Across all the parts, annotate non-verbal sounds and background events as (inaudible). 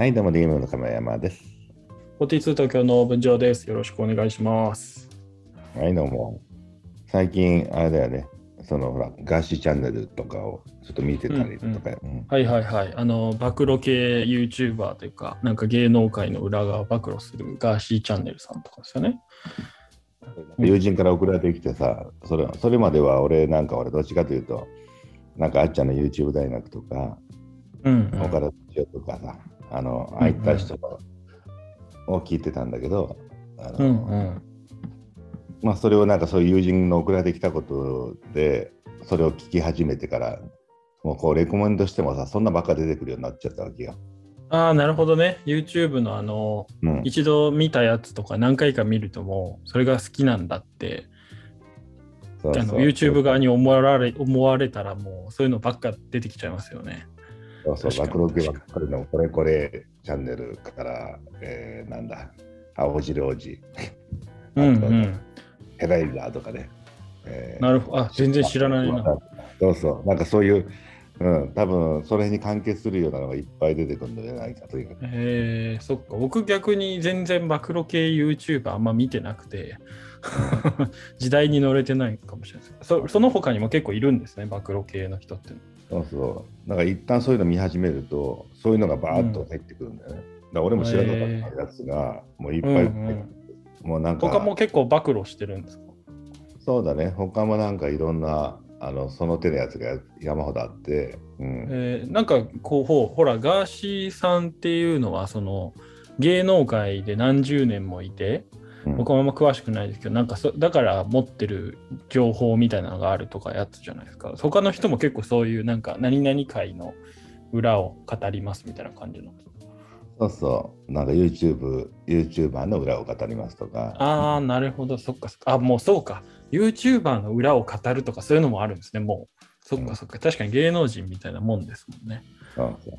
はい、どうも、ゲームの亀山です。42東京の文城です。よろしくお願いします。はい、どうも。最近、あれだよね、そのほら、ガーシーチャンネルとかをちょっと見てたりとか、うんはいはいはい。あの、暴露系 YouTuber というか、なんか芸能界の裏側を暴露するガーシーチャンネルさんとかですよね。友人から送られてきてさ、それそれまでは俺なんか俺どっちかというと、なんかあっちゃんの YouTube 大学とか、うん、うん。岡田千代とかさ、あの、ああいった人を聞いてたんだけど、あのうんうん。まあそれをなんかそういう友人の送られてきたことで、それを聞き始めてから、もうこうレコメンドしてもさ、そんなばっか出てくるようになっちゃったわけよ。ああ、なるほどね。YouTube のあの、うん、一度見たやつとか何回か見るともう、それが好きなんだって、そうそうあの YouTube 側に思われ思われたらもう、そういうのばっか出てきちゃいますよね。そうそう、暴露系ばっかりのこれこれチャンネルから、えーなんだ、青汁王子、うんうん。ヘライザーとかね。えーなるほど。あ、全然知らないな。そうそう、なんかそういう、うん、多分それに関係するようなのがいっぱい出てくるんじゃないかというか。えー、そっか。僕逆に全然暴露系 YouTuber あんま見てなくて、(laughs) 時代に乗れてないかもしれないですそ。その他にも結構いるんですね、暴露系の人って。そうそう。なんか一旦そういうの見始めると、そういうのがバーッと入ってくるんだよね。だから俺も知らなかったやつが、もういっぱい入ってくる、もうなんか、他も結構暴露してるんですか？そうだね、他もなんかいろんな、あのその手のやつが山ほどあって、うん、えー。なんかこうほほらガーシーさんっていうのはその芸能界で何十年もいてうん。僕はあんま詳しくないですけどなんかそだから持ってる情報みたいなのがあるとかやつじゃないですか。他の人も結構そういうなんか何々界の裏を語りますみたいな感じの。そうそう、なんか YouTube、YouTuber の裏を語りますとか、ああなるほど。そっかそっか。あもうそうか。YouTuber の裏を語るとかそういうのもあるんですね。もう。そっかそっか。確かに芸能人みたいなもんですもんね。そうそう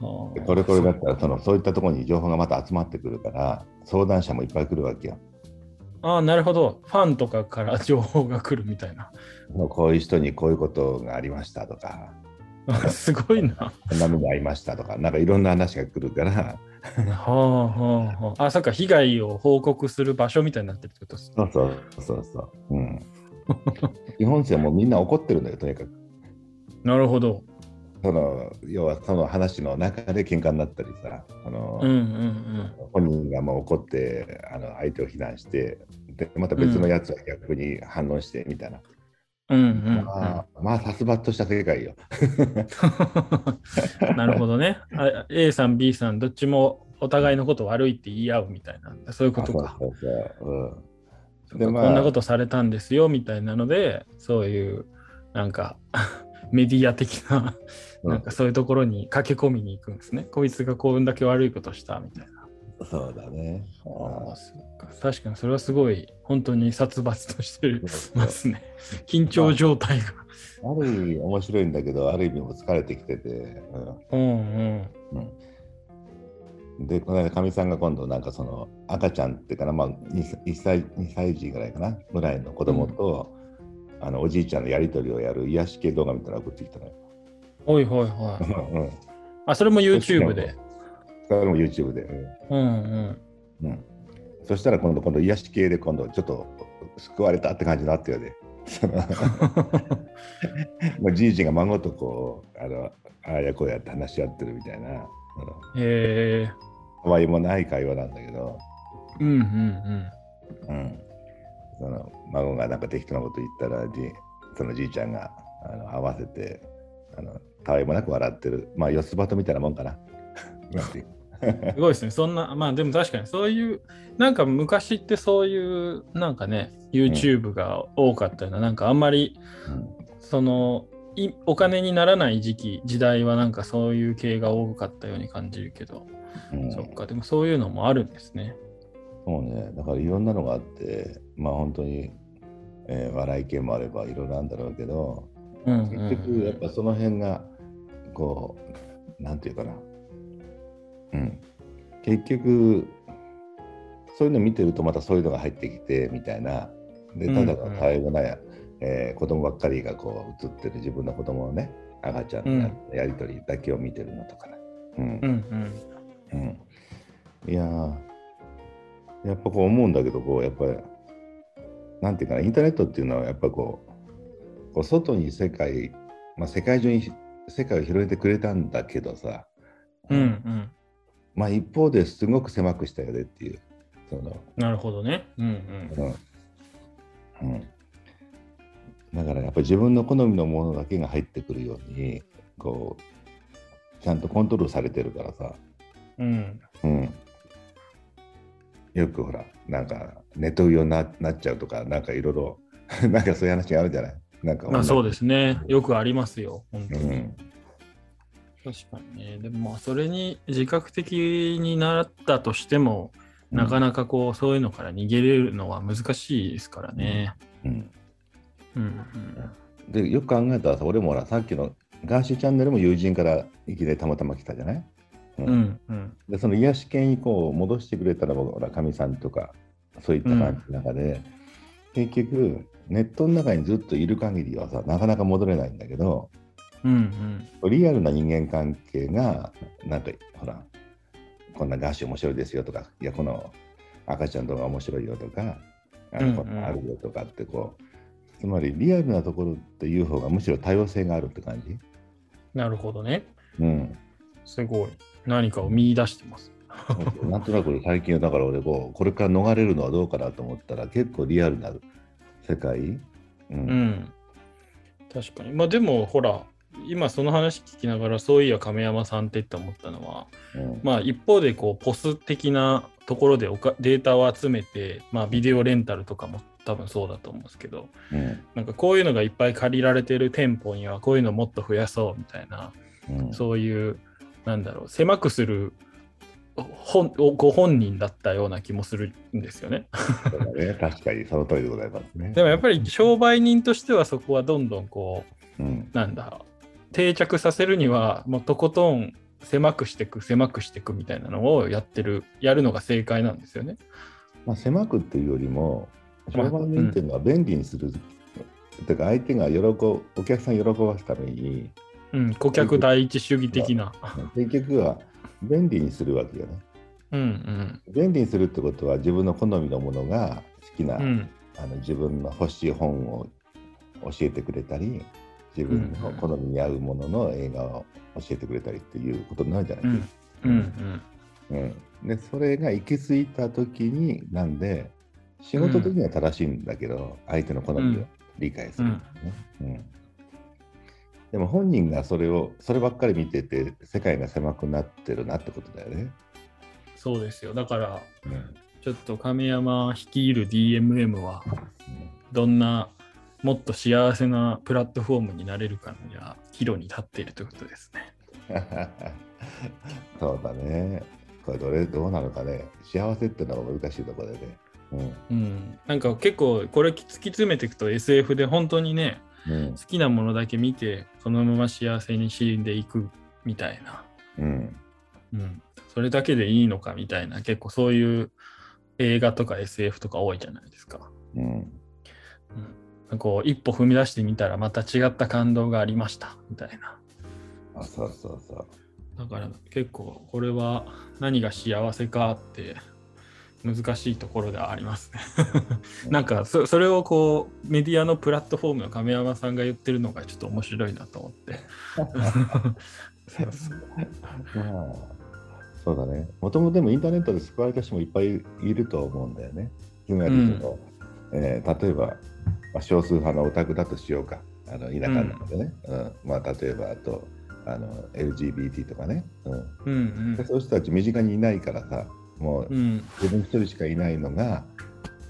これこれだったらその、そういったところに情報がまた集まってくるから、相談者もいっぱい来るわけよ。ああ、なるほど。ファンとかから情報が来るみたいな。こういう人にこういうことがありましたとか、あ (laughs) すごいな。はこんな目に遭いましたとか、なんかいろんな話が来るから、あはあはあ。あ、そっか、被害を報告する場所みたいになってるってことですね。そうそうそうそう。うん、日本人はもうみんな怒ってるんだよ、とにかく。(laughs) なるほど。その要はその話の中で喧嘩になったりさ、あのうんうん本人がもう怒ってあの相手を非難して、でまた別のやつは逆に反論してみたいな。うん。うんうん、うんまあ、まあ、殺伐とした世界よ。(laughs) なるほどねあ。A さん、B さん、どっちもお互いのこと悪いって言い合うみたいな。そういうことか。そうそうそううんこんなことされたんですよみたいなので、そういう、なんか、メディア的な、うんなんかそういうところに駆け込みに行くんですね。こいつがこんだけ悪いことしたみたいな。そうだね。ああ、そっか。確かにそれはすごい、本当に殺伐としてますね。緊張状態が。ある意味面白いんだけど、ある意味も疲れてきてて、うんうん。うんうん、で、この間、かみさんが今度、なんかその赤ちゃんっていうかな、まあ、1, 歳2歳児ぐらいかな、ぐらいの子供と、あのおじいちゃんのやりとりをやる癒し系動画みたいなの送ってきたのよ。おいほいほい。うん、あ、それも YouTube で？それも YouTube で。うんうんうん。うん、そしたら今度、今度癒し系で今度ちょっと救われたって感じになってよね。(laughs) もうじいじが孫とこう、あのああやこうやって話し合ってるみたいな、へえ。たわいもない会話なんだけど、うんうんうん、その孫がなんか適当なこと言ったらじそのじいちゃんがあの合わせてあのたわいもなく笑ってるまあ四つ葉とみたいなもんかな。(laughs) すごいですね。そんな、まあでも確かにそういう、なんか昔ってそういう、なんかね、YouTube が多かったような、なんかあんまり、その、いお金にならない時期、時代はなんかそういう系が多かったように感じるけど、うんうんそっか、でもそういうのもあるんですね。そうね、だからいろんなのがあって、まあ本当に、えー笑い系もあればいろいろあるんだろうけど、うんうん結局やっぱその辺が、こう、なんていうかな、うん、結局、そういうの見てるとまたそういうのが入ってきてみたいな、で、ただのうん。うん対応なや、えー子供ばっかりがこう映ってる自分の子供のね、赤ちゃんのや,、やりとりだけを見てるのとかね。うん。うんうん。うん、いややっぱこう思うんだけどこうやっぱりなんていうかなインターネットっていうのはやっぱこうこう外に世界、まあ、世界中に世界を広げてくれたんだけどさ、うんうん、まあ一方ですごく狭くしたよねっていう。そのなるほどね、うんうん。うん、だからやっぱり自分の好みのものだけが入ってくるようにこうちゃんとコントロールされてるからさ、うん。うん、よくほらなんかネット用にななっちゃうとかなんかいろいろ (laughs) なんかそういう話があるじゃない？なんかまあそうですね。よくありますよ本当に、うん、確かにね。でもまあそれに自覚的になったとしても、なかなかこうそういうのから逃げれるのは難しいですからね。うん。うん、うん、でよく考えたらさ俺もほらさっきのガーシーチャンネルも友人からいきなりたまたま来たじゃない、うん、うんうん、でその癒し系にこう戻してくれたらほらかみさんとかそういった感じの中で、うん、結局ネットの中にずっといる限りはさなかなか戻れないんだけど、うんうん、リアルな人間関係がなんかほらこんなガーシー面白いですよとか、いや、この赤ちゃん動画面白いよとか、あの、うんうん、あるよとかってこう、つまりリアルなところっていう方がむしろ多様性があるって感じ。なるほどね。うん。すごい。何かを見出してます。(laughs) なんとなく最近だから俺こうこれから逃れるのはどうかなと思ったら結構リアルな世界、うん、うん、確かに。まあでもほら今その話聞きながらそういや亀山さんってって思ったのは、うん、まあ一方でこうポス的なところでおかデータを集めて、まあ、ビデオレンタルとかも多分そうだと思うんですけど、うん、なんかこういうのがいっぱい借りられてる店舗にはこういうのもっと増やそうみたいな、うん、そういうなんだろう狭くする本ご本人だったような気もするんですよね。ね確かにその通りでございますね。でもやっぱり商売人としてはそこはどんどんこう、うん、なんだ定着させるにはもうとことん狭くしていく狭くしていくみたいなのをやってるやるのが正解なんですよね。まあ、狭くっていうよりも商売人っていうのは便利にする、うん、てか相手が喜お客さん喜ばすために、うん、顧客第一主義的な。結局は便利にするわけよね。うんうん、便利にするってことは自分の好みのものが好きな、うん、あの自分の欲しい本を教えてくれたり自分の好みに合うものの映画を教えてくれたりっていうことになるじゃないですか。うんうんうん、でそれが行き着いた時になんで仕事的には正しいんだけど、相手の好みを理解する、ね、うんでも本人がそれをそればっかり見てて世界が狭くなってるなってことだよね。そうですよだから、うん、ちょっと亀山率いる DMM はどんなもっと幸せなプラットフォームになれるかには岐路に立っているということですね。(laughs) そうだね。これどれどうなのかね。幸せっていうのは難しいところでね。うん、うん、なんか結構これ突き詰めていくと SF で本当にね、うん、好きなものだけ見てそのまま幸せに死んでいくみたいな、うん。うん、それだけでいいのかみたいな。結構そういう映画とか SF とか多いじゃないですか。うん、うん。こう一歩踏み出してみたらまた違った感動がありました。みたいな。あそうそうそう。だから結構これは何が幸せかって難しいところではあります。ね (laughs) なんかそそれをこうメディアのプラットフォームの亀山さんが言ってるのがちょっと面白いなと思って。そうそうだね。もともとでもインターネットで救われた人もいっぱいいると思うんだよね。うん、えー、例えばまあ、少数派のオタクだとしようか。あの田舎なのでね、うん、うん、まあ、例えばあとあの LGBT とかね、うん。うんうん、そういう人たち身近にいないからさもう自分一人しかいないのが、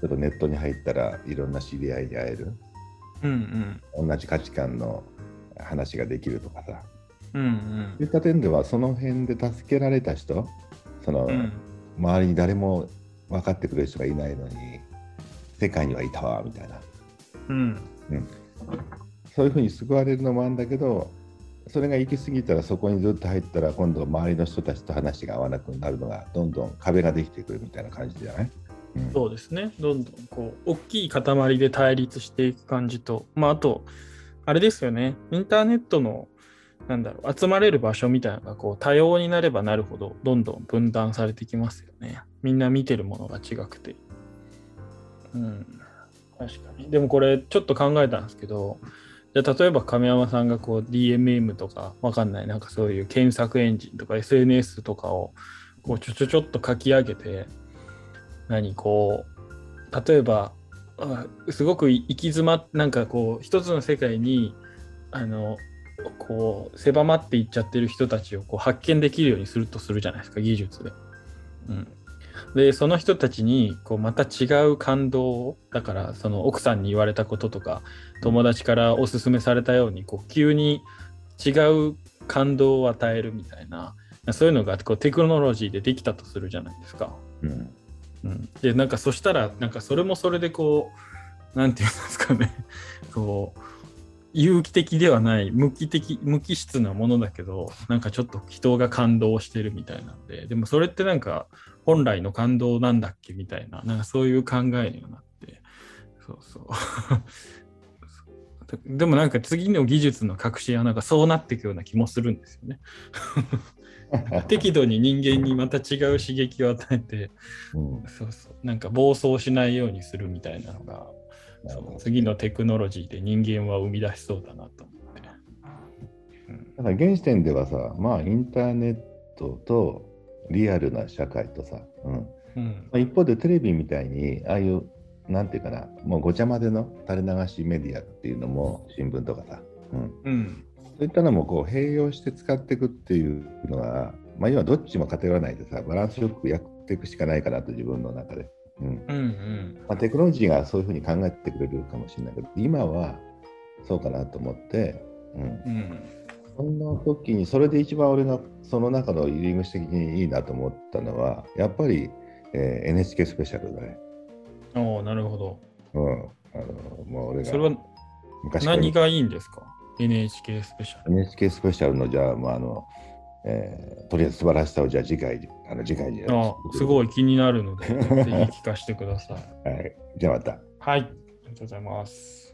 ちょっとネットに入ったらいろんな知り合いに会える、うんうん、同じ価値観の話ができるとかさ、うんうん、そういった点ではその辺で助けられた人その、うん、周りに誰も分かってくれる人がいないのに世界にはいたわみたいな。うん、うん、そういうふうに救われるのもあるんだけどそれが行き過ぎたらそこにずっと入ったら今度周りの人たちと話が合わなくなるのがどんどん壁ができてくるみたいな感じじゃない、うん、そうですねどんどんこう大きい塊で対立していく感じとまああとあれですよねインターネットのなんだろう、集まれる場所みたいなのがこう多様になればなるほど、どんどん分断されてきますよね。みんな見てるものが違くて。うん、確かに。でもこれ、ちょっと考えたんですけど、じゃ例えば亀山さんがこう DMM とかわかんないなんかそういう検索エンジンとか SNS とかをこうちょちょちょっと書き上げて何こう例えばすごく行き詰まっなんかこう一つの世界にあのこう狭まっていっちゃってる人たちをこう発見できるようにするとするじゃないですか技術で。うん、でその人たちにこうまた違う感動をだからその奥さんに言われたこととか友達からおすすめされたようにこう急に違う感動を与えるみたいなそういうのがこうテクノロジーでできたとするじゃないですか。うん。うん、でなんかそしたらなんかそれもそれでこう何て言うんですかね。こう有機的ではない無機的無機質なものだけどなんかちょっと人が感動してるみたいなんででもそれってなんか本来の感動なんだっけみたいななんかそういう考えにはなってそうそう。(laughs) でもなんか次の技術の革新はなんかそうなっていくような気もするんですよね。(laughs) 適度に人間にまた違う刺激を与えて、うん、そうそう。なんか暴走しないようにするみたいなのが次のテクノロジーで人間は生み出しそうだなと思って。うん、だから現時点ではさまあインターネットとリアルな社会とさ、うん。うん、一方でテレビみたいにああいうなんていうかなもうごちゃ混ぜの垂れ流しメディアっていうのも新聞とかさ、うん。うん、そういったのもこう併用して使っていくっていうのは、まあ、今どっちも偏らないでさバランスよくやっていくしかないかなと自分の中で。うんうんうんまあ、テクノロジーがそういうふうに考えてくれるかもしれないけど今はそうかなと思って、うん、うん、そんな時にそれで一番俺がその中の入り口的にいいなと思ったのはやっぱり、えー、NHK スペシャルだね。おなるほど。うん。あのもう俺がそれは何がいいんですか？NHK スペシャル。NHK スペシャルの、じゃあ、まあ、あの、えー、とりあえず素晴らしさをじゃあ次回、あの次回にあすごい気になるので、ぜひ聞かせてください。(laughs) はい。じゃあまた。はい。ありがとうございます。